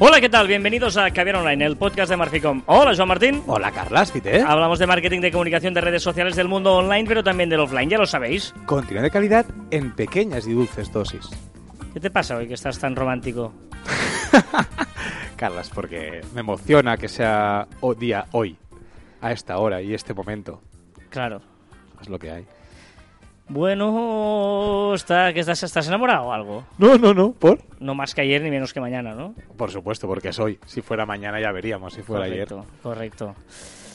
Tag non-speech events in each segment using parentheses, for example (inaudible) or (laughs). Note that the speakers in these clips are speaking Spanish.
Hola, ¿qué tal? Bienvenidos a Caviar Online, el podcast de Marficom. Hola, Joan Martín. Hola, Carlas, ¿eh? Hablamos de marketing, de comunicación, de redes sociales del mundo online, pero también del offline, ya lo sabéis. Contenido de calidad en pequeñas y dulces dosis. ¿Qué te pasa hoy que estás tan romántico? (laughs) Carlas, porque me emociona que sea día hoy, a esta hora y este momento. Claro. Es lo que hay. Bueno, está, ¿que estás, ¿estás enamorado o algo? No, no, no, ¿por? No más que ayer ni menos que mañana, ¿no? Por supuesto, porque es hoy. Si fuera mañana ya veríamos, si fuera correcto, correcto. ayer.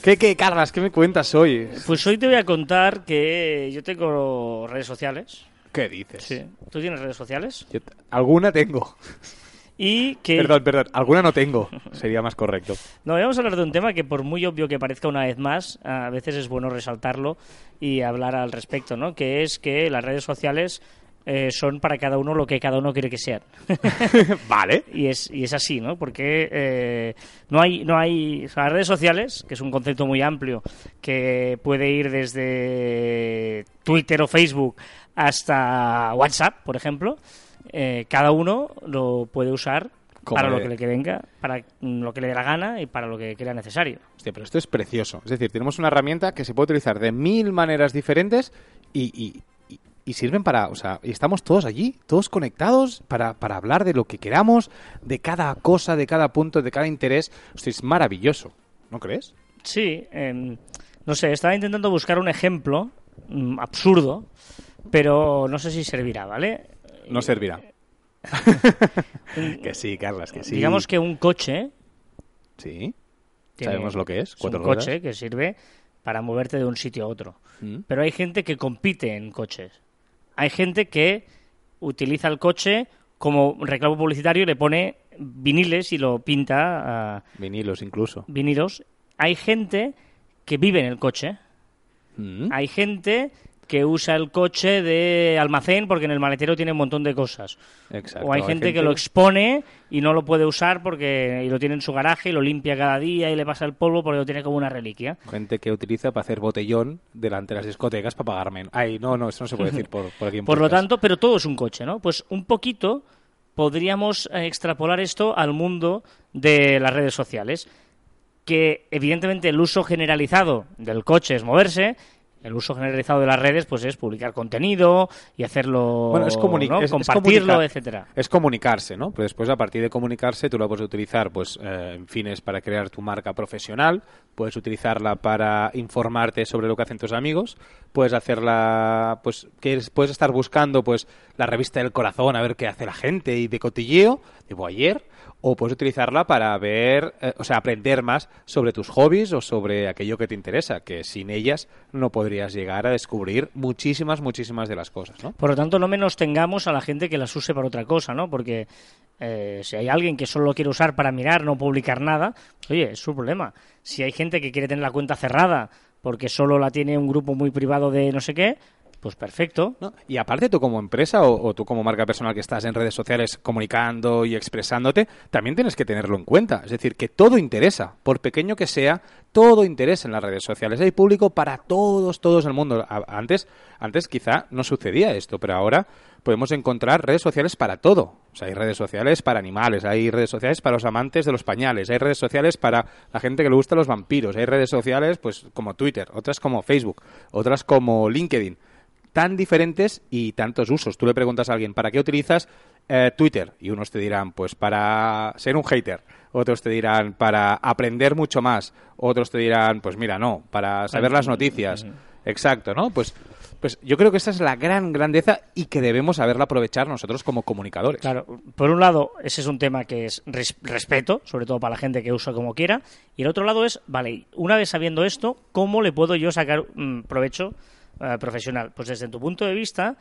¿Qué, qué, Carlas? ¿Qué me cuentas hoy? Pues hoy te voy a contar que yo tengo redes sociales. ¿Qué dices? Sí. ¿Tú tienes redes sociales? Yo alguna tengo. Y que... Perdón, perdón. Alguna no tengo. Sería más correcto. (laughs) No, vamos a hablar de un tema que por muy obvio que parezca una vez más, a veces es bueno resaltarlo y hablar al respecto, ¿no? Que es que las redes sociales eh, son para cada uno lo que cada uno quiere que sean. (laughs) vale. (laughs) y, es, y es así, ¿no? Porque eh, no hay... No hay o sea, las redes sociales, que es un concepto muy amplio, que puede ir desde Twitter o Facebook hasta WhatsApp, por ejemplo, eh, cada uno lo puede usar Como para lo que le que venga, para lo que le dé la gana y para lo que crea necesario. Hostia, pero esto es precioso. Es decir, tenemos una herramienta que se puede utilizar de mil maneras diferentes y, y- y- y sirven para, o sea, y estamos todos allí, todos conectados para, para hablar de lo que queramos, de cada cosa, de cada punto, de cada interés. Hostia, es maravilloso, ¿no crees? Sí, em, no sé, estaba intentando buscar un ejemplo mm, absurdo, pero no sé si servirá, ¿vale? No servirá. (laughs) que sí, Carlas, que sí. Digamos que un coche Sí. Sabemos lo que es, es un ruedas. coche que sirve para moverte de un sitio a otro. Mm. Pero hay gente que compite en coches. Hay gente que utiliza el coche como reclamo publicitario y le pone viniles y lo pinta Vinilos incluso. vinilos. Hay gente que vive en el coche. Mm. Hay gente que usa el coche de almacén porque en el maletero tiene un montón de cosas. Exacto. O hay gente, que lo expone y no lo puede usar porque y lo tiene en su garaje y lo limpia cada día y le pasa el polvo porque lo tiene como una reliquia. Gente que utiliza para hacer botellón delante de las discotecas para pagar menos. Ay, no, no, eso no se puede decir por, por aquí en Por lo tanto, pero todo es un coche, ¿no? Pues un poquito podríamos eh, extrapolar esto al mundo de las redes sociales. Que evidentemente el uso generalizado del coche es moverse. El uso generalizado de las redes, pues es publicar contenido y hacerlo, Bueno, es, compartirlo, etcétera. Es comunicarse, ¿no? Pero después, a partir de comunicarse, tú lo puedes utilizar, pues, eh, en fines para crear tu marca profesional, puedes utilizarla para informarte sobre lo que hacen tus amigos, puedes hacerla, pues, que es- puedes estar buscando, pues, la revista del corazón, a ver qué hace la gente y de cotilleo, tipo ayer, o puedes utilizarla para ver, eh, o sea, aprender más sobre tus hobbies o sobre aquello que te interesa, que sin ellas no podrías llegar a descubrir muchísimas, muchísimas de las cosas, ¿no? Por lo tanto, no menos tengamos a la gente que las use para otra cosa, ¿no? Porque eh, si hay alguien que solo lo quiere usar para mirar, no publicar nada, pues, oye, es su problema. Si hay gente que quiere tener la cuenta cerrada porque solo la tiene un grupo muy privado de no sé qué, pues perfecto. ¿no? Y aparte tú como empresa o, o tú como marca personal que estás en redes sociales comunicando y expresándote, también tienes que tenerlo en cuenta. Es decir, que todo interesa, por pequeño que sea, todo interesa en las redes sociales. Hay público para todos, todos el mundo. Antes, antes quizá no sucedía esto, pero ahora podemos encontrar redes sociales para todo. O sea, hay redes sociales para animales, hay redes sociales para los amantes de los pañales, hay redes sociales para la gente que le gusta los vampiros, hay redes sociales pues como Twitter, otras como Facebook, otras como LinkedIn tan diferentes y tantos usos. Tú le preguntas a alguien, ¿para qué utilizas eh, Twitter? Y unos te dirán, pues para ser un hater. Otros te dirán, para aprender mucho más. Otros te dirán, pues mira, no, para saber las noticias. Exacto, ¿no? Pues, pues yo creo que esa es la gran grandeza y que debemos saberla aprovechar nosotros como comunicadores. Claro, por un lado, ese es un tema que es res- respeto, sobre todo para la gente que usa como quiera, y el otro lado es, vale, una vez sabiendo esto, ¿cómo le puedo yo sacar mm, provecho eh, profesional? Pues desde tu punto de vista,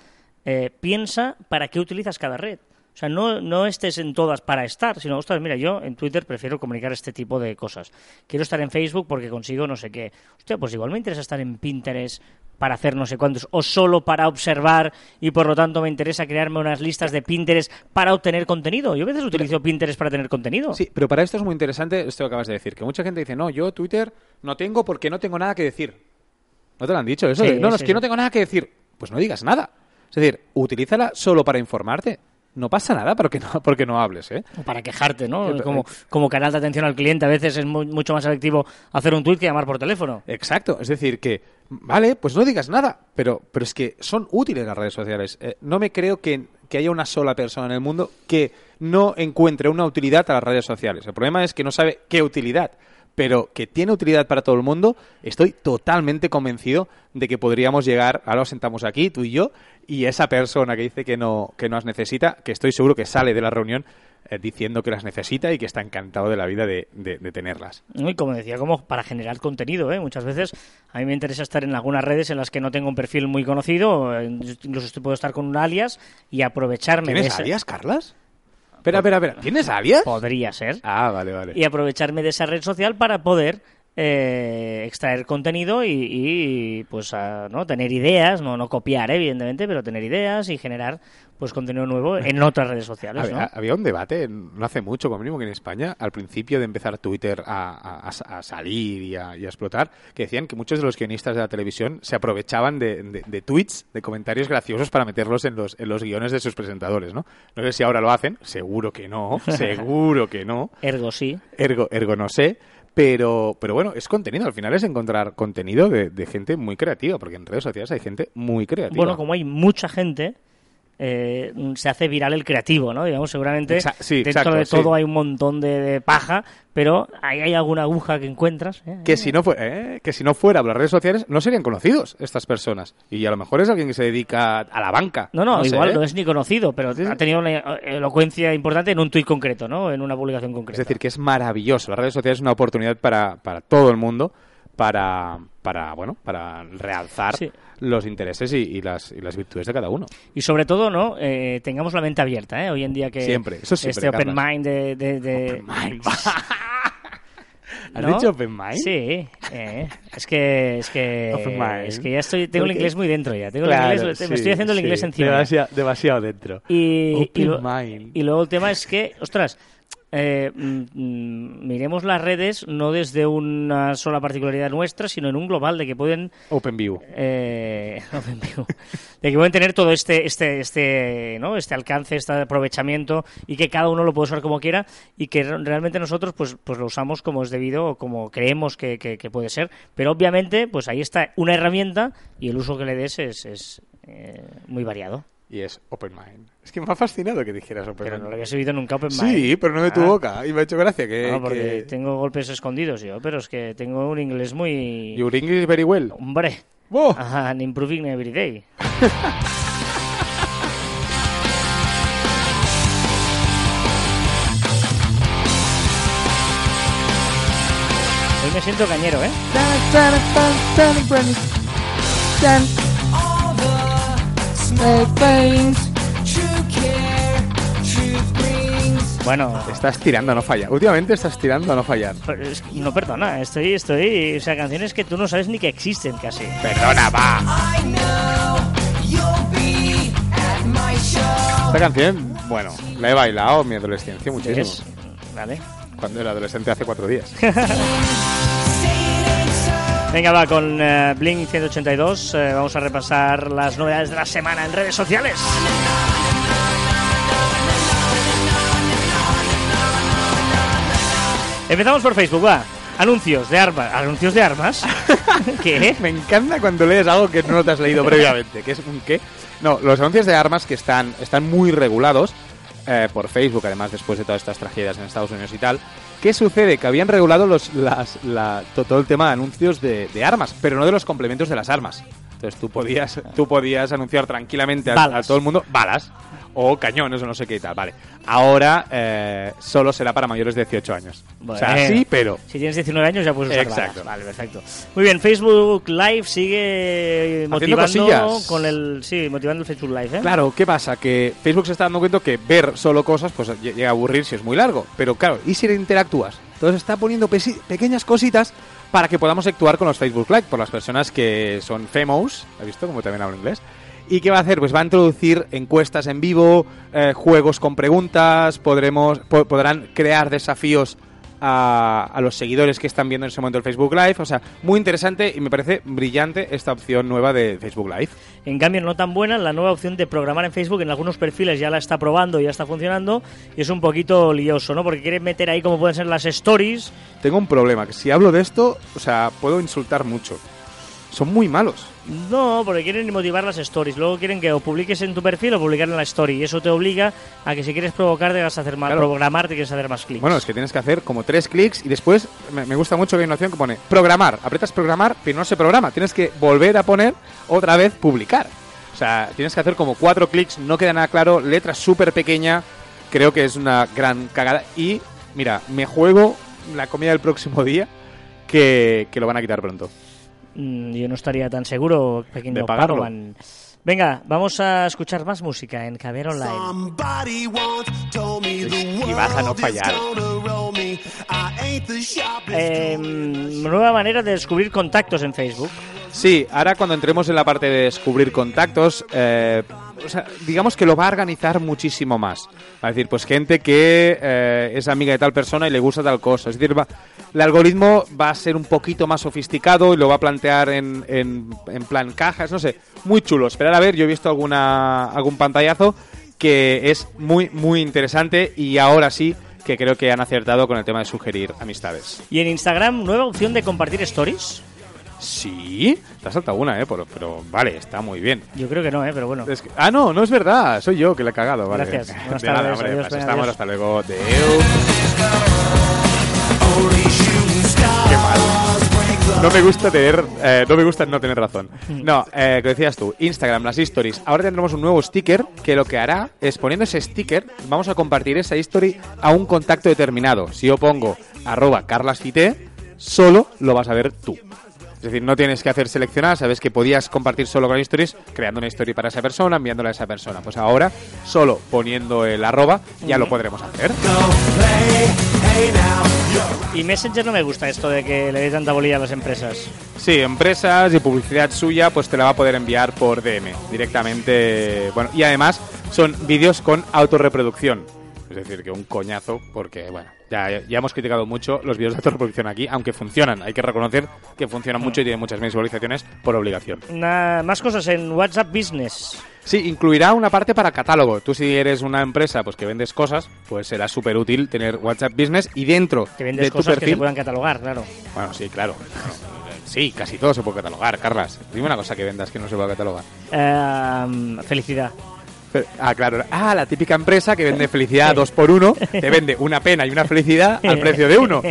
eh, piensa para qué utilizas cada red. O sea, no, no estés en todas para estar, sino, ostras, mira, yo en Twitter prefiero comunicar este tipo de cosas. Quiero estar en Facebook porque consigo no sé qué. Hostia, pues igual me interesa estar en Pinterest para hacer no sé cuántos, o solo para observar y por lo tanto me interesa crearme unas listas de Pinterest para obtener contenido. Yo a veces utilizo Pinterest para tener contenido. Sí, pero para esto es muy interesante esto que acabas de decir, que mucha gente dice, no, yo Twitter no tengo porque no tengo nada que decir. ¿No te lo han dicho eso? Sí, De, no, no, es que no tengo nada que decir. Pues no digas nada. Es decir, utilízala solo para informarte. no pasa nada porque no, (laughs) porque no hables, ¿eh? O para quejarte, ¿no? Como, como canal de atención al cliente, a veces es mucho más efectivo hacer un tweet que llamar por teléfono. Exacto, es decir, que, vale, pues no digas nada, pero, pero es que son útiles las redes sociales. Eh, no me creo que, que haya una sola persona en el mundo que no encuentre una utilidad a las redes sociales. El problema es que no sabe qué utilidad pero que tiene utilidad para todo el mundo, estoy totalmente convencido de que podríamos llegar, ahora nos sentamos aquí, tú y yo, y esa persona que dice que no, que no las necesita, que estoy seguro que sale de la reunión eh, diciendo que las necesita y que está encantado de la vida de, tenerlas. Y como decía, como para generar contenido, ¿eh? muchas veces a mí me interesa estar en algunas redes en las que no tengo un perfil muy conocido, eh, incluso puedo estar con un alias y aprovecharme ¿Tienes de alias, Carlas? Espera, espera, espera. ¿Tienes alias? Podría ser. Ah, vale, vale. Y aprovecharme de esa red social para poder eh, extraer contenido y, pues no tener ideas no no copiar evidentemente pero tener ideas y generar pues contenido nuevo en (laughs) otras redes sociales había, un debate no hace mucho como mínimo que en España al principio de empezar Twitter a, salir y a, explotar que decían que muchos de los guionistas de la televisión se aprovechaban de, tweets de comentarios graciosos para meterlos en los en los guiones de sus presentadores no no sé si ahora lo hacen seguro que no (laughs) seguro que no. Ergo sí. Ergo ergo no sé pero, pero bueno, es contenido. Al final es encontrar contenido de, de gente muy creativa, porque en redes sociales hay gente muy creativa. Bueno, como hay mucha gente, eh, se hace viral el creativo, ¿no? Digamos, seguramente dentro de todo hay un montón de, paja, pero ahí hay alguna aguja que encuentras. ¿eh? Que, si no ¿eh? que si no fuera por las redes sociales no serían conocidos estas personas. Y a lo mejor es alguien que se dedica a la banca. No, no, igual no es ni conocido, pero ha tenido una elocuencia importante en un tuit concreto, ¿no? En una publicación concreta. Es decir, que es maravilloso. Las redes sociales es una oportunidad para, para todo el mundo para, para bueno, para realzar los intereses y, las, y, las, virtudes de cada uno. Y sobre todo, ¿no? Eh, tengamos la mente abierta, ¿eh? Hoy en día que siempre, eso este open mind de... de, (laughs) ¿Has dicho open mind? Sí, eh, es que es que es que ya estoy tengo el inglés muy dentro ya, tengo el inglés, me estoy haciendo el inglés encima. Demasiado, demasiado dentro. Y, y, y, luego el tema es que, ostras, eh, mm, mm, miremos las redes no desde una sola particularidad nuestra, sino en un global de que pueden OpenView, eh, (laughs) de que pueden tener todo este este este no este alcance, este aprovechamiento y que cada uno lo puede usar como quiera y que realmente nosotros pues pues lo usamos como es debido o como creemos que, que, puede ser, pero obviamente pues ahí está una herramienta y el uso que le des es, es eh, muy variado y es Open Mind. Es que me ha fascinado que dijeras Open Pero no lo habías oído nunca Open Mind. Sí, pero no de tu ah. boca. Y me ha hecho gracia que... No, porque tengo golpes escondidos yo, pero es que tengo un inglés muy... Your English very well. Hombre. ¡Oh! I'm improving every day. (laughs) Hoy me siento cañero, ¿eh? Bueno, estás tirando a no fallar. Últimamente estás tirando a no fallar. no perdona, estoy, estoy, o sea, canciones que tú no sabes ni que existen casi. Perdona, va. Esta canción, bueno, la he bailado en mi adolescencia muchísimo. Vale. Cuando era adolescente hace cuatro días. (laughs) Venga, va, con eh, Blink 182 eh, vamos a repasar las novedades de la semana en redes sociales. Empezamos por Facebook, va. Anuncios de armas. ¿Anuncios de armas? (laughs) ¿Qué? Me encanta cuando lees algo que no te has leído (laughs) previamente. ¿Qué es un qué? No, los anuncios de armas que están, están muy regulados eh, por Facebook, además después de todas estas tragedias en Estados Unidos y tal. ¿Qué sucede? Que habían regulado los, las, la, todo el tema de anuncios de, de, armas, pero no de los complementos de las armas. Entonces tú podías, tú podías anunciar tranquilamente a, a todo el mundo balas o cañones o no sé qué y tal. Vale. Ahora eh, solo será para mayores de 18 años. o sea, sí, pero. Si tienes 19 años ya puedes usar Exacto. Vale, perfecto. Muy bien, Facebook Live sigue motivando con el. Sí, motivando el Facebook Live, ¿eh? Claro, ¿qué pasa? Que Facebook se está dando cuenta que ver solo cosas pues llega a aburrir si es muy largo. Pero claro, ¿y si interactúas? Entonces está poniendo pequeñas cositas para que podamos actuar con los Facebook Live, por las personas que son famous, ¿has visto? Como también hablo inglés ¿Y qué va a hacer? Pues va a introducir encuestas en vivo, eh, juegos con preguntas, podremos, podrán crear desafíos a, a los seguidores que están viendo en ese momento el Facebook Live. O sea, muy interesante y me parece brillante esta opción nueva de Facebook Live. En cambio, no tan buena la nueva opción de programar en Facebook. En algunos perfiles ya la está probando y ya está funcionando. Y es un poquito lioso, ¿no? Porque quiere meter ahí como pueden ser las stories. Tengo un problema, que si hablo de esto, o sea, puedo insultar mucho. Son muy malos. No, porque quieren motivar las stories. Luego quieren que o publiques en tu perfil o publicar en la story. Y eso te obliga a que si quieres provocar, a hacer más, Claro. programar, te quieres hacer más clics. Bueno, es que tienes que hacer como tres clics y después me, me gusta mucho que hay una opción que pone programar. Apretas programar, pero no se programa. Tienes que volver a poner otra vez publicar. O sea, tienes que hacer como cuatro clics, no queda nada claro, letra súper pequeña. Creo que es una gran cagada. Y mira, me juego la comida del próximo día que, que lo van a quitar pronto. Mm, yo no estaría tan seguro, pequeño De pagarlo. Padawan. Venga, vamos a escuchar más música en Caber Online. Y vas a no fallar. Eh, tool. nueva manera de descubrir contactos en Facebook. Sí, ahora cuando entremos en la parte de descubrir contactos, eh, o sea, digamos que lo va a organizar muchísimo más. Va a decir, pues gente que eh, es amiga de tal persona y le gusta tal cosa. Es decir, va- el algoritmo va a ser un poquito más sofisticado y lo va a plantear en, en- en plan cajas, no sé, muy chulo. Esperar a ver, yo he visto alguna, algún pantallazo que es muy, muy interesante y ahora sí que creo que han acertado con el tema de sugerir amistades. Y en Instagram, nueva opción de compartir stories. Sí, te ha saltado una, ¿eh? Pero, pero vale, está muy bien. Yo creo que no, ¿eh? pero bueno. Es que- ah, no, no es verdad. Soy yo que le he cagado. Vale. Gracias. (laughs) Buenas De nada, hombre, adiós, pues estamos adiós. hasta luego. Qué mal. No me gusta tener, eh, no me gusta no tener razón. (laughs) No, eh, que decías tú, Instagram, las stories. Ahora tendremos un nuevo sticker que lo que hará es poniendo ese sticker, vamos a compartir esa story a un contacto determinado. Si yo pongo arroba carlasfite, solo lo vas a ver tú. Es decir, no tienes que hacer seleccionar, sabes que podías compartir solo con stories, creando una story para esa persona, enviándola a esa persona. Pues ahora, solo poniendo el arroba, ya lo podremos hacer. Y Messenger no me gusta esto de que le dé tanta bolilla a las empresas. Sí, empresas y publicidad suya, pues te la va a poder enviar por DM directamente. Bueno, y además son vídeos con autorreproducción. Es decir, que un coñazo, porque, bueno, ya, ya hemos criticado mucho los vídeos de autorreproducción aquí, aunque funcionan. Hay que reconocer que funcionan mucho y tienen muchas visualizaciones por obligación. Más cosas en WhatsApp Business. Sí, incluirá una parte para catálogo. Tú si eres una empresa pues que vendes cosas, pues será súper útil tener WhatsApp Business y dentro Que vendes de tu cosas que se puedan catalogar, claro. Bueno, sí, claro. Sí, casi todo se puede catalogar, Carlas. Dime una cosa que vendas que no se pueda catalogar. Eh, felicidad. Pero- ah, claro. Ah, la típica empresa que vende felicidad dos por uno, te vende una pena y una felicidad al precio de uno.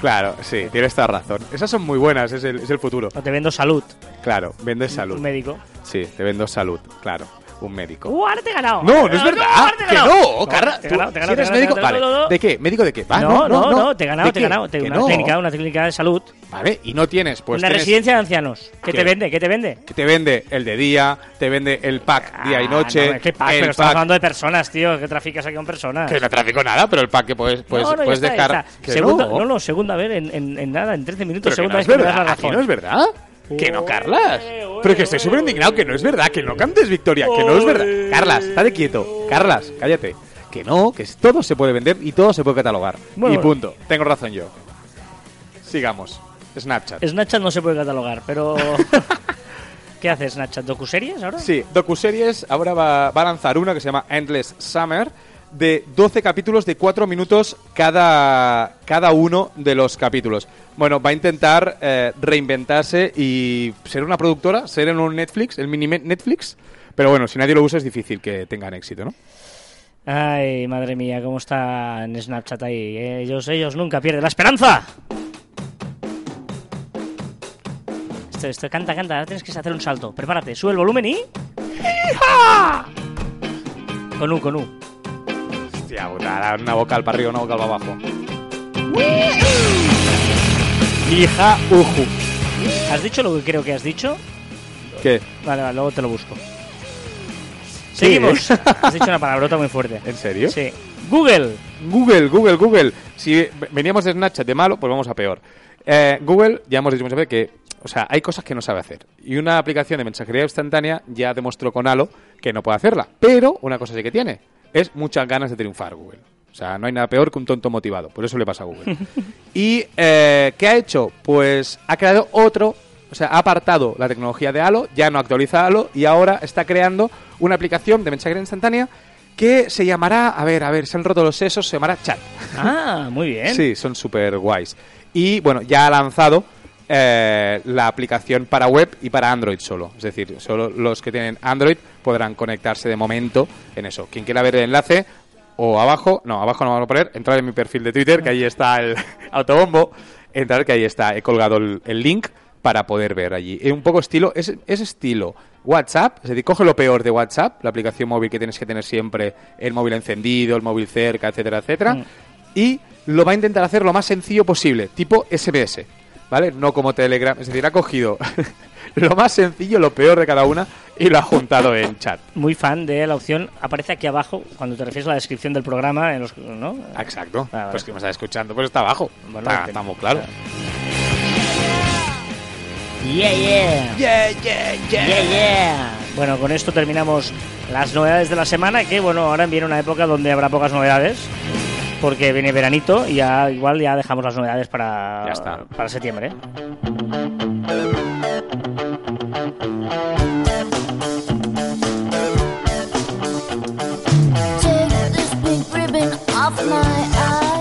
Claro, sí, tienes toda razón. Esas son muy buenas, es el, es el futuro. O te vendo salud. Claro, vendes salud. Un médico. Sí, te vendo salud, claro. Un médico. ¡Uh, ahora te he ganado! No, no es verdad. he que no, Carla. te ganado, te ganado, eres médico, vale. ¿De qué? ¿Médico de qué? Va, No, no, no, te he ¿De ganado, te he ganado. Una clínica, una clínica de salud. Vale, y no tienes, pues una residencia de ancianos. ¿Qué, te vende? ¿Qué te vende? que te vende el de día, te vende el pack día y Ah, noche, no, ¿qué pack? Pero estamos hablando de personas, tío. ¿Qué traficas aquí con personas? que no trafico nada, pero el pack que puedes, puedes, dejar no. no, segunda vez en, nada, en 13 minutos, segunda vez es que me das la razón. no es verdad. Que no, Carlas. Pero que estoy súper indignado, que no es verdad, que no cantes Victoria, que no es verdad. Carlas, estate quieto. Carlas, cállate. Que no, que todo se puede vender y todo se puede catalogar. Bueno. y punto. Tengo razón yo. Sigamos. Snapchat. Snapchat no se puede catalogar, pero... (laughs) ¿Qué hace Snapchat? ¿Docuseries ahora? Sí, docuseries ahora va, va a lanzar una que se llama Endless Summer de 12 capítulos de 4 minutos cada, cada uno de los capítulos. Bueno, va a intentar eh, reinventarse y ser una productora, ser en un Netflix, el mini Netflix. Pero bueno, si nadie lo usa es difícil que tengan éxito, ¿no? Ay, madre mía, cómo está en Snapchat ahí. Ellos, ellos nunca pierden la esperanza. Esto, esto, canta, canta, ahora tienes que hacer un salto. Prepárate, sube el volumen y... ¡Hija! Con U, con U. Hostia, una, una vocal para arriba, una vocal para abajo. Hija, uju. ¿Has dicho lo que creo que has dicho? ¿Qué? Vale, vale, luego te lo busco. Seguimos. (laughs) Has dicho una palabrota muy fuerte. ¿En serio? Sí. Google. Google, Google, Google. Si veníamos de Snapchat de malo, pues vamos a peor. Eh, Google, ya hemos dicho muchas veces que, o sea, hay cosas que no sabe hacer. Y una aplicación de mensajería instantánea ya demostró con Halo que no puede hacerla. Pero una cosa sí que tiene, es muchas ganas de triunfar Google. O sea, no hay nada peor que un tonto motivado. Por eso le pasa a Google. (laughs) ¿Y eh, qué ha hecho? Pues ha creado otro, o sea, ha apartado la tecnología de Halo, ya no actualiza Halo y ahora está creando una aplicación de mensajería instantánea que se llamará, a ver, a ver, se han roto los sesos, se llamará Chat. Ah, muy bien. Sí, son súper guays. Y bueno, ya ha lanzado eh, la aplicación para web y para Android solo. Es decir, solo los que tienen Android podrán conectarse de momento en eso. Quien quiera ver el enlace, o abajo, no, abajo no vamos a poner, entrar en mi perfil de Twitter, que ahí está el (laughs) autobombo, entrar que ahí está, he colgado el, el link para poder ver allí. Es un poco estilo, es, es estilo WhatsApp, es decir, coge lo peor de WhatsApp, la aplicación móvil que tienes que tener siempre, el móvil encendido, el móvil cerca, etcétera, etcétera, Mm. y lo va a intentar hacer lo más sencillo posible, tipo SMS, ¿vale? No como Telegram, es decir, ha cogido (laughs) lo más sencillo, lo peor de cada una y lo ha juntado en chat. Muy fan de la opción. Aparece aquí abajo, cuando te refieres a la descripción del programa, en los, ¿no? Exacto. Ah, vale. Pues que me está escuchando, pues está abajo. Bueno, está, te- está muy claro. Yeah, yeah. Yeah, yeah, Yeah, yeah. Bueno, con esto terminamos las novedades de la semana, que bueno, ahora viene una época donde habrá pocas novedades, porque viene veranito y ya igual ya dejamos las novedades para, Ya está. para septiembre.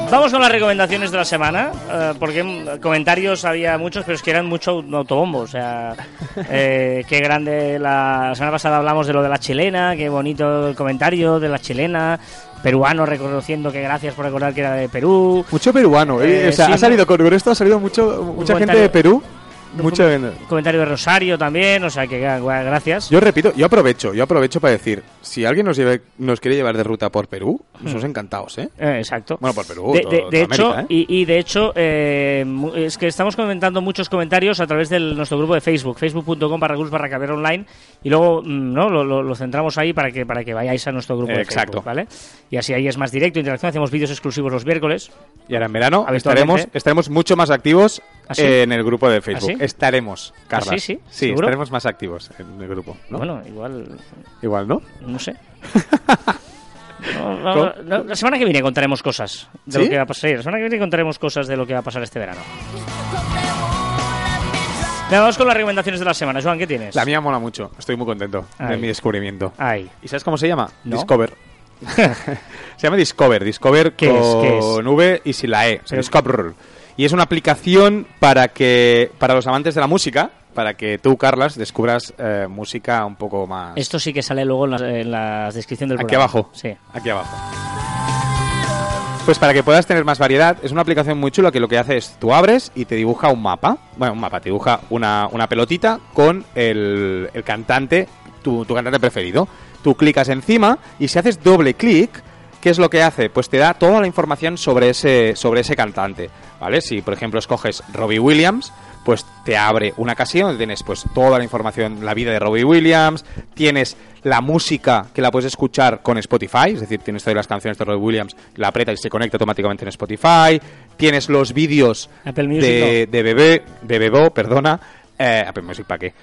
Vamos con las recomendaciones de la semana, eh, porque comentarios había muchos, pero es que eran mucho autobombo. O sea, (laughs) eh, qué grande. La semana pasada hablamos de lo de la chilena, qué bonito el comentario de la chilena. Peruano reconociendo que gracias por recordar que era de Perú. Mucho peruano, ¿eh? Eh, o sea, sí, ha salido con esto, ha salido mucho, mucha gente de Perú. Un Mucho, Comentario de Rosario también, o sea que gra- gracias. yo repito, yo aprovecho, yo aprovecho para decir, si alguien nos, lleve, nos quiere llevar de ruta por Perú, nosotros encantados, ¿eh? Eh, exacto. Bueno, por Perú, De, to- de- de hecho, América, ¿eh? y, y de hecho, eh, es que estamos comentando muchos comentarios a través de nuestro grupo de Facebook, facebook.com barra barra caber online, y luego mm, no lo, lo- lo centramos ahí para que para que vayáis a nuestro grupo de exacto. Facebook, ¿vale? Y así ahí es más directo, interacción, hacemos vídeos exclusivos los miércoles. Y ahora en verano estaremos, estaremos mucho más activos ¿Ah, sí? en el grupo de Facebook. ¿Ah, sí? Estaremos, Carlas. sí, sí? Sí, ¿Seguro? estaremos más activos en el grupo. ¿no? Bueno, igual, Igual, ¿no? no sé. (laughs) La semana que viene contaremos cosas de ¿Sí? lo que va a pasar. La semana que viene contaremos cosas de lo que va a pasar este verano. Venga, vamos con las recomendaciones de la semana. Joan, ¿qué tienes? La mía mola mucho. Estoy muy contento Ay. de mi descubrimiento. Ay. ¿Y sabes cómo se llama? Discover. (laughs) (laughs) se llama Discover. Discover ¿Qué es? con ¿Qué es? V y sin la E. O sea, Discover. Y es una aplicación para que para los amantes de la música, para que tú, Carlas, descubras eh, música un poco más... Esto sí que sale luego en la, en la descripción del Aquí programa. abajo. Sí. Aquí abajo. Pues para que puedas tener más variedad, es una aplicación muy chula que lo que hace es tú abres y te dibuja un mapa. Bueno, un mapa, te dibuja una, una pelotita con el, el cantante, tu, tu cantante preferido. Tú clicas encima y si haces doble clic, ¿qué es lo que hace? Pues te da toda la información sobre ese, sobre ese cantante. ¿Vale? Si por ejemplo escoges Robbie Williams, pues te abre una casilla donde tienes pues toda la información, la vida de Robbie Williams, tienes la música que la puedes escuchar con Spotify, es decir, tienes todas las canciones de Robbie Williams, la aprieta y se conecta automáticamente en Spotify, tienes los vídeos de, de bebé, de Bebo, perdona, eh, Apple Music para qué.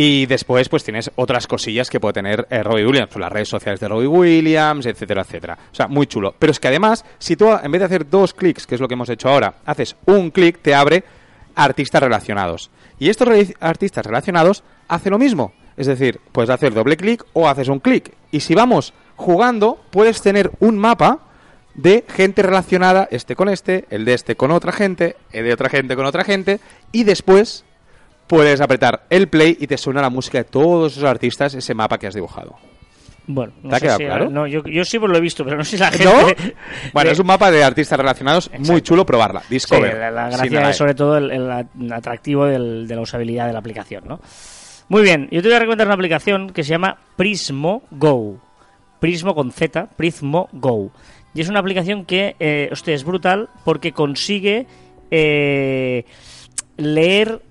Y después, pues tienes otras cosillas que puede tener eh, Robbie Williams, pues, las redes sociales de Robbie Williams, etcétera, etcétera. O sea, muy chulo. Pero es que además, si tú en vez de hacer dos clics, que es lo que hemos hecho ahora, haces un clic, te abre artistas relacionados. Y estos artistas relacionados hacen lo mismo. Es decir, puedes hacer doble clic o haces un clic. Y si vamos jugando, puedes tener un mapa de gente relacionada, este con este, el de este con otra gente, el de otra gente con otra gente, y después puedes apretar el play y te suena la música de todos esos artistas, ese mapa que has dibujado. Bueno, no ¿Te ha sé quedado si- claro? no, yo, yo sí pues lo he visto, pero no sé si la gente... ¿No? Bueno, de- (laughs) es un mapa de artistas relacionados, muy chulo probarla. Sí, Discover. la, gracia es sobre todo el, el atractivo del- de la usabilidad de la aplicación, ¿no? Muy bien, yo te voy a recomendar una aplicación que se llama Prismo Go. Prismo con Z, Prismo Go. Y es una aplicación que, eh, hostia, es brutal porque consigue eh, leer,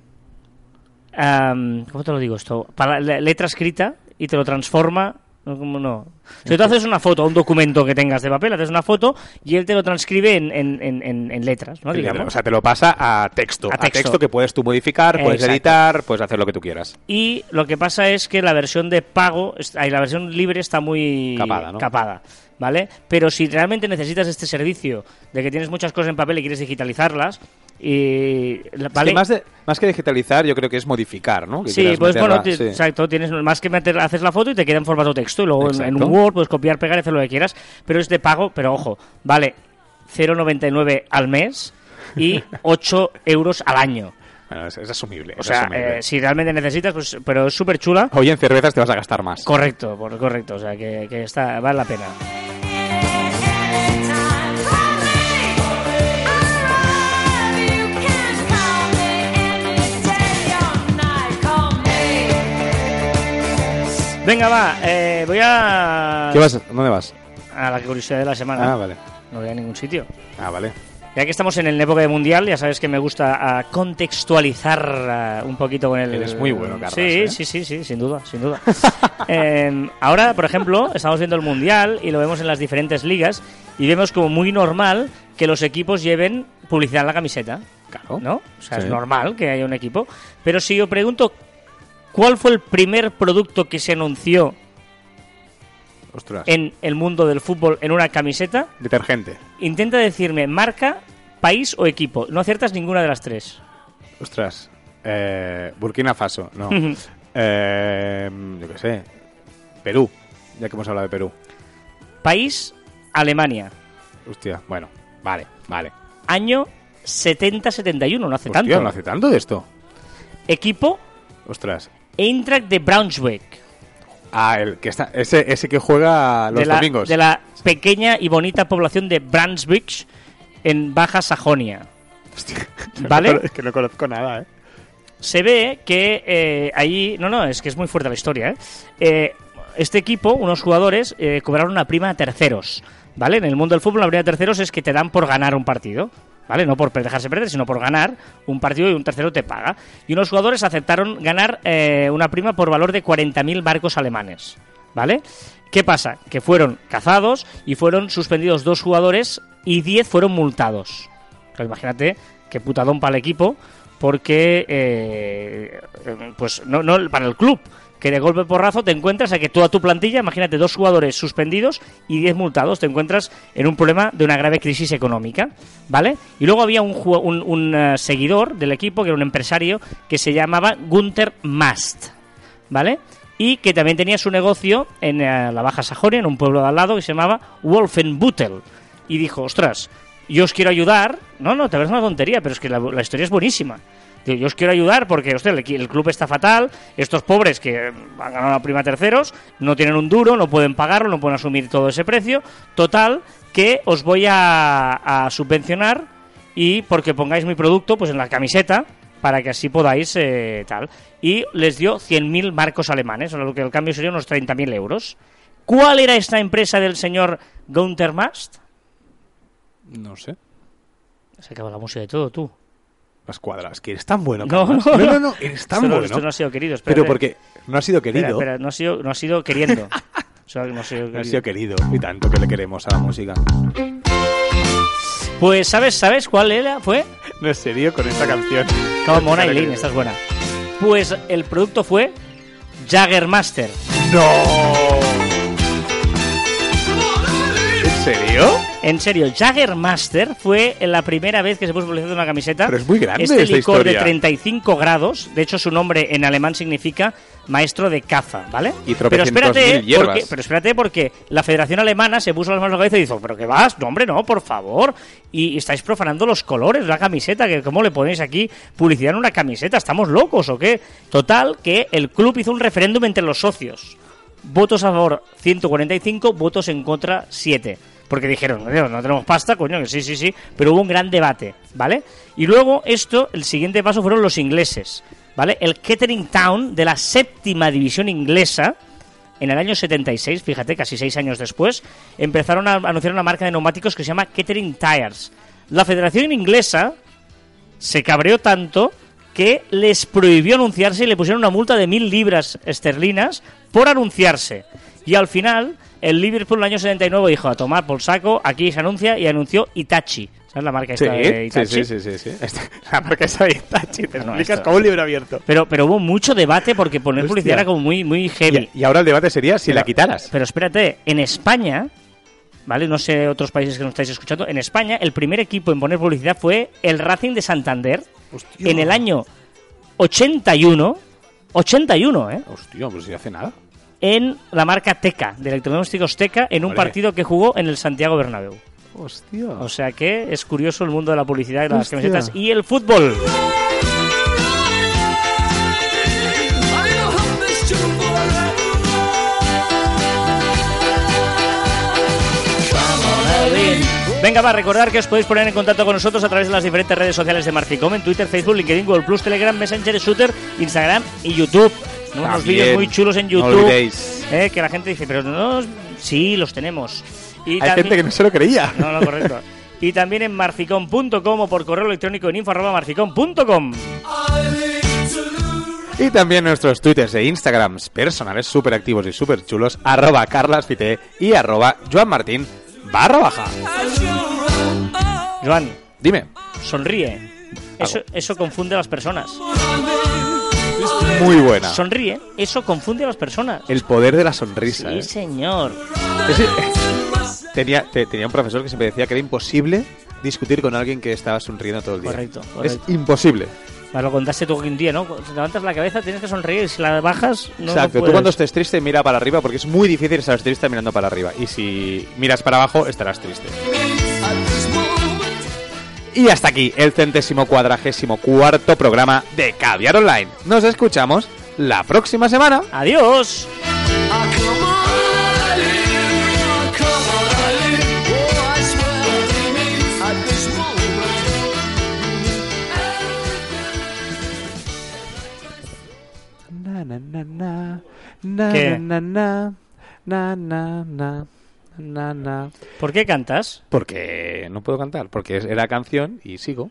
¿cómo te lo digo esto? Para, le- letra escrita y te lo transforma No, no. Si tú haces una foto, un documento que tengas de papel, haces una foto y él te lo transcribe en, en, en, en- letras, ¿no? Digamos. O sea, te lo pasa a texto. A A texto. que puedes tú modificar, puedes editar, puedes hacer lo que tú quieras. Y lo que pasa es que la versión de pago, la versión libre está muy Capada, ¿no? capada, ¿vale? Pero si realmente necesitas este servicio de que tienes muchas cosas en papel y quieres digitalizarlas, y, Es ¿vale? que más, de, más que digitalizar, yo creo que es modificar, ¿no? Que Sí, quieras pues meterla- bueno, ti- sí. exacto, tienes más que meter, haces la foto y te queda en formato texto y luego en, en un. Word puedes copiar, pegar y hacer lo que quieras, pero es de pago, pero ojo, vale 0,99 al mes y (laughs) 8 euros al año. Bueno, es, es asumible. O es sea, asumible. eh, si realmente necesitas, pues, pero es súper chula. Hoy en cervezas te vas a gastar más. Correcto, por- correcto, o sea que, que está, vale la pena. Venga, va, eh, voy a... ¿Qué vas? ¿Dónde vas? A la curiosidad de la semana. Ah, vale. No voy a ningún sitio. Ah, vale. Ya que estamos en el época de mundial, ya sabes que me gusta ah, contextualizar ah, un poquito con el. Eres muy bueno, Carlas, Sí, ¿eh? sí, sí, sí, sin duda, sin duda. (laughs) Eh, ahora, por ejemplo, estamos viendo el mundial y lo vemos en las diferentes ligas y vemos como muy normal que los equipos lleven publicidad en la camiseta, Claro. ¿no? O sea, es Sí. normal que haya un equipo. Pero si yo pregunto, ¿cuál fue el primer producto que se anunció Ostras. en el mundo del fútbol en una camiseta? Detergente. Intenta decirme marca, país o equipo. No aciertas ninguna de las tres. Ostras. Eh, Burkina Faso. No. (laughs) Eh, yo qué sé. Perú. Ya que hemos hablado de Perú. País, Alemania. Hostia. Bueno. Vale, vale. Año 70-71, no hace Hostia, tanto. no hace tanto de esto. Equipo, Ostras. Eintracht de Braunschweig. Ah, el que está, ese, ese que juega los de la, domingos. De la pequeña y bonita población de Brunswick en Baja Sajonia. Hostia, (laughs) ¿Vale? Es que no conozco nada, ¿eh? se ve que eh, allí. No, no, es que es muy fuerte la historia, ¿eh? Eh, este equipo, unos jugadores, eh, cobraron una prima a terceros. ¿Vale? En el mundo del fútbol, la prima a terceros es que te dan por ganar un partido. ¿Vale? No por dejarse perder, sino por ganar un partido y un tercero te paga. Y unos jugadores aceptaron ganar eh, una prima por valor de 40.000 barcos alemanes. ¿Vale? ¿Qué pasa? Que fueron cazados y fueron suspendidos dos jugadores y 10 fueron multados. Imagínate qué putadón para el equipo, porque, eh, eh, pues, no, no para el club, que de golpe porrazo te encuentras a que toda tu plantilla, imagínate, dos jugadores suspendidos y 10 multados, te encuentras en un problema de una grave crisis económica, ¿vale? Y luego había un, un, un, eh, seguidor del equipo, que era un empresario, que se llamaba Gunther Mast, ¿vale? Y que también tenía su negocio en eh, la Baja Sajonia, en un pueblo de al lado que se llamaba Wolfenbüttel. Y dijo, ostras, yo os quiero ayudar. No, no, te ves una tontería, pero es que la, la historia es buenísima. Yo os quiero ayudar porque, hostia, el, club está fatal, estos pobres que han ganado la prima terceros, no tienen un duro, no pueden pagarlo, no pueden asumir todo ese precio. Total, que os voy a, a subvencionar y porque pongáis mi producto pues en la camiseta para que así podáis eh, tal. Y les dio 100.000 marcos alemanes, lo que el cambio sería unos 30.000 euros. ¿Cuál era esta empresa del señor Gunther Mast? No sé. Se acaba la música de todo, tú. Las cuadras. Que eres tan bueno. No, no, no, no, no, Eres tan Esto bueno. esto no ha sido querido. Pero porque no ha sido querido. Espera, espera, no ha sido, no ha sido queriendo. O sea, no ha sido (laughs) No ha querido. sido querido. Y tanto que le queremos a la música. Pues, ¿sabes, ¿sabes cuál era? Fue No es serio con esta canción. como Mona esta es buena. Pues el producto fue Jaggermaster. ¡No! ¿En serio? En serio, Jaggermaster fue la primera vez que se puso publicidad en una camiseta. Pero es muy grande Este esta licor de historia. 35 grados, de hecho su nombre en alemán significa maestro de caza, ¿vale? Y pero espérate, porque, pero espérate porque la Federación Alemana se puso las manos en la cabeza y dijo, pero qué vas, no hombre, no, por favor. Y, y estáis profanando los colores de la camiseta, que cómo le ponéis aquí publicidad en una camiseta, ¿estamos locos o qué? Total, que el club hizo un referéndum entre los socios. Votos a favor 145, votos en contra 7. Porque dijeron, "Coño, no tenemos pasta, coño, que sí, sí, sí. Pero hubo un gran debate, ¿vale? Y luego esto, el siguiente paso fueron los ingleses, ¿vale? El Kettering Town de la séptima división inglesa, en el año 76, fíjate, casi seis años después, empezaron a anunciar una marca de neumáticos que se llama Kettering Tires. La Federación Inglesa se cabreó tanto que les prohibió anunciarse y le pusieron una multa de mil libras esterlinas por anunciarse. Y al final, el Liverpool en el año 79 dijo a tomar por saco, aquí se anuncia y anunció Itachi. ¿Sabes la marca Sí, esta de Itachi? sí, sí, sí, (laughs) sí. La marca esa de Itachi, te No, explicas esto- como un libro abierto. Pero, pero hubo mucho debate porque poner Hostia. publicidad era como muy, muy heavy. Y, y ahora el debate sería si la quitaras. Pero espérate, en España, ¿vale? No sé otros países que nos estáis escuchando. En España, el primer equipo en poner publicidad fue el Racing de Santander Hostia. en el año 81. 81, ¿eh? Hostia, pues si hace nada. En la marca Teca, de electrodomésticos Teca, en un partido que jugó en el Santiago Bernabéu. Hostia. O sea que es curioso el mundo de la publicidad y las Hostia. camisetas y el fútbol. Venga, va a recordar que os podéis poner en contacto con nosotros a través de las diferentes redes sociales de Marficom, en Twitter, Facebook, LinkedIn, Google Plus, Telegram, Messenger, Shooter, Instagram y YouTube. ¿No? Unos También, vídeos muy chulos en no YouTube. olvidéis. eh, que la gente dice, pero no, sí, los tenemos. Y Hay también- gente que no se lo creía. (laughs) no, no, correcto. Y también en marficom.com o por correo electrónico en info arroba marficom.com. Y también nuestros twitters e instagrams personales súper activos y súper chulos, arroba carlasfite y arroba joanmartin barra baja. Joan, Dime, sonríe. Eso, eso confunde a las personas. Muy buena. Sonríe, eso confunde a las personas. El poder de la sonrisa. Sí, ¿eh? señor. Ese- tenía, te- tenía un profesor que siempre decía que era imposible discutir con alguien que estaba sonriendo todo el día. Correcto, Es imposible. Me lo contaste tú un día, ¿no? Si levantas la cabeza tienes que sonreír y si la bajas no Exacto. no Tú cuando estés triste mira para arriba porque es muy difícil estar triste mirando para arriba. Y si miras para abajo estarás triste. Y hasta aquí el centésimo cuadragésimo cuarto programa de Caviar Online. Nos escuchamos la próxima semana. Adiós. Na, na, na, na, na, na, na, na, na. ¿Por qué cantas? Porque no puedo cantar, porque es- era canción y sigo.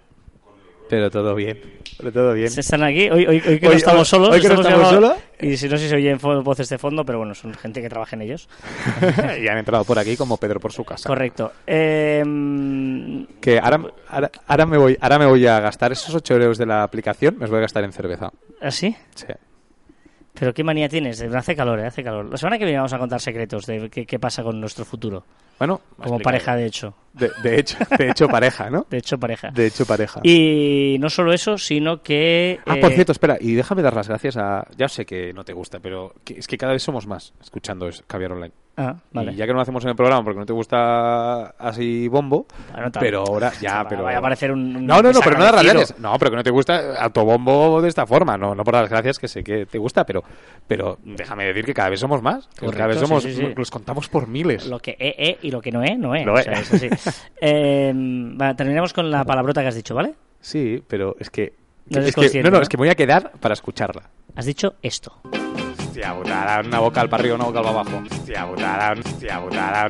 Pero todo bien, pero todo bien. Se están aquí, hoy, hoy, hoy que Hoy- no estamos solos. hoy que no estamos solos. Y si no sé si se oyen voces de fondo, pero bueno, son gente que trabaja en ellos. (laughs) y han entrado por aquí como Pedro por su casa. Correcto. Eh, mm, Que ahora, ahora, ahora me voy, ahora me voy a gastar esos 8 euros de la aplicación, me los voy a gastar en cerveza. ¿Así? Sí. Pero qué manía tienes. Hace calor, eh, hace calor. La semana que viene vamos a contar secretos de qué, qué pasa con nuestro futuro. Bueno, Como pareja, de hecho. De, de hecho, de hecho pareja, ¿no? De hecho, pareja. De hecho pareja. Y no solo eso, sino que... Ah, eh, por cierto, espera, y déjame dar las gracias a... Ya sé que no te gusta, pero que- es que cada vez somos más escuchando es- Caviar Online. Ah, vale. Y ya que no lo hacemos en el programa porque no te gusta así bombo, Bueno, pero ahora ya, Va- pero... Vaya a aparecer un... un No, no, no, pero no das las gracias. No, pero que no te gusta autobombo de esta forma. No, no por las gracias, que sé que te gusta, pero, pero déjame decir que cada vez somos más. Correcto, cada vez somos, sí, sí. los contamos por miles. Lo que e, e y lo que no es, no es. Lo O es. sea, es así. (laughs) Eh, va, terminamos con la palabrota que has dicho, ¿vale? Sí, pero es que... No es que no, no, es que me voy a quedar para escucharla. Has dicho esto. Hostia putada, una vocal para arriba, una vocal para abajo. Hostia putada, hostia putada.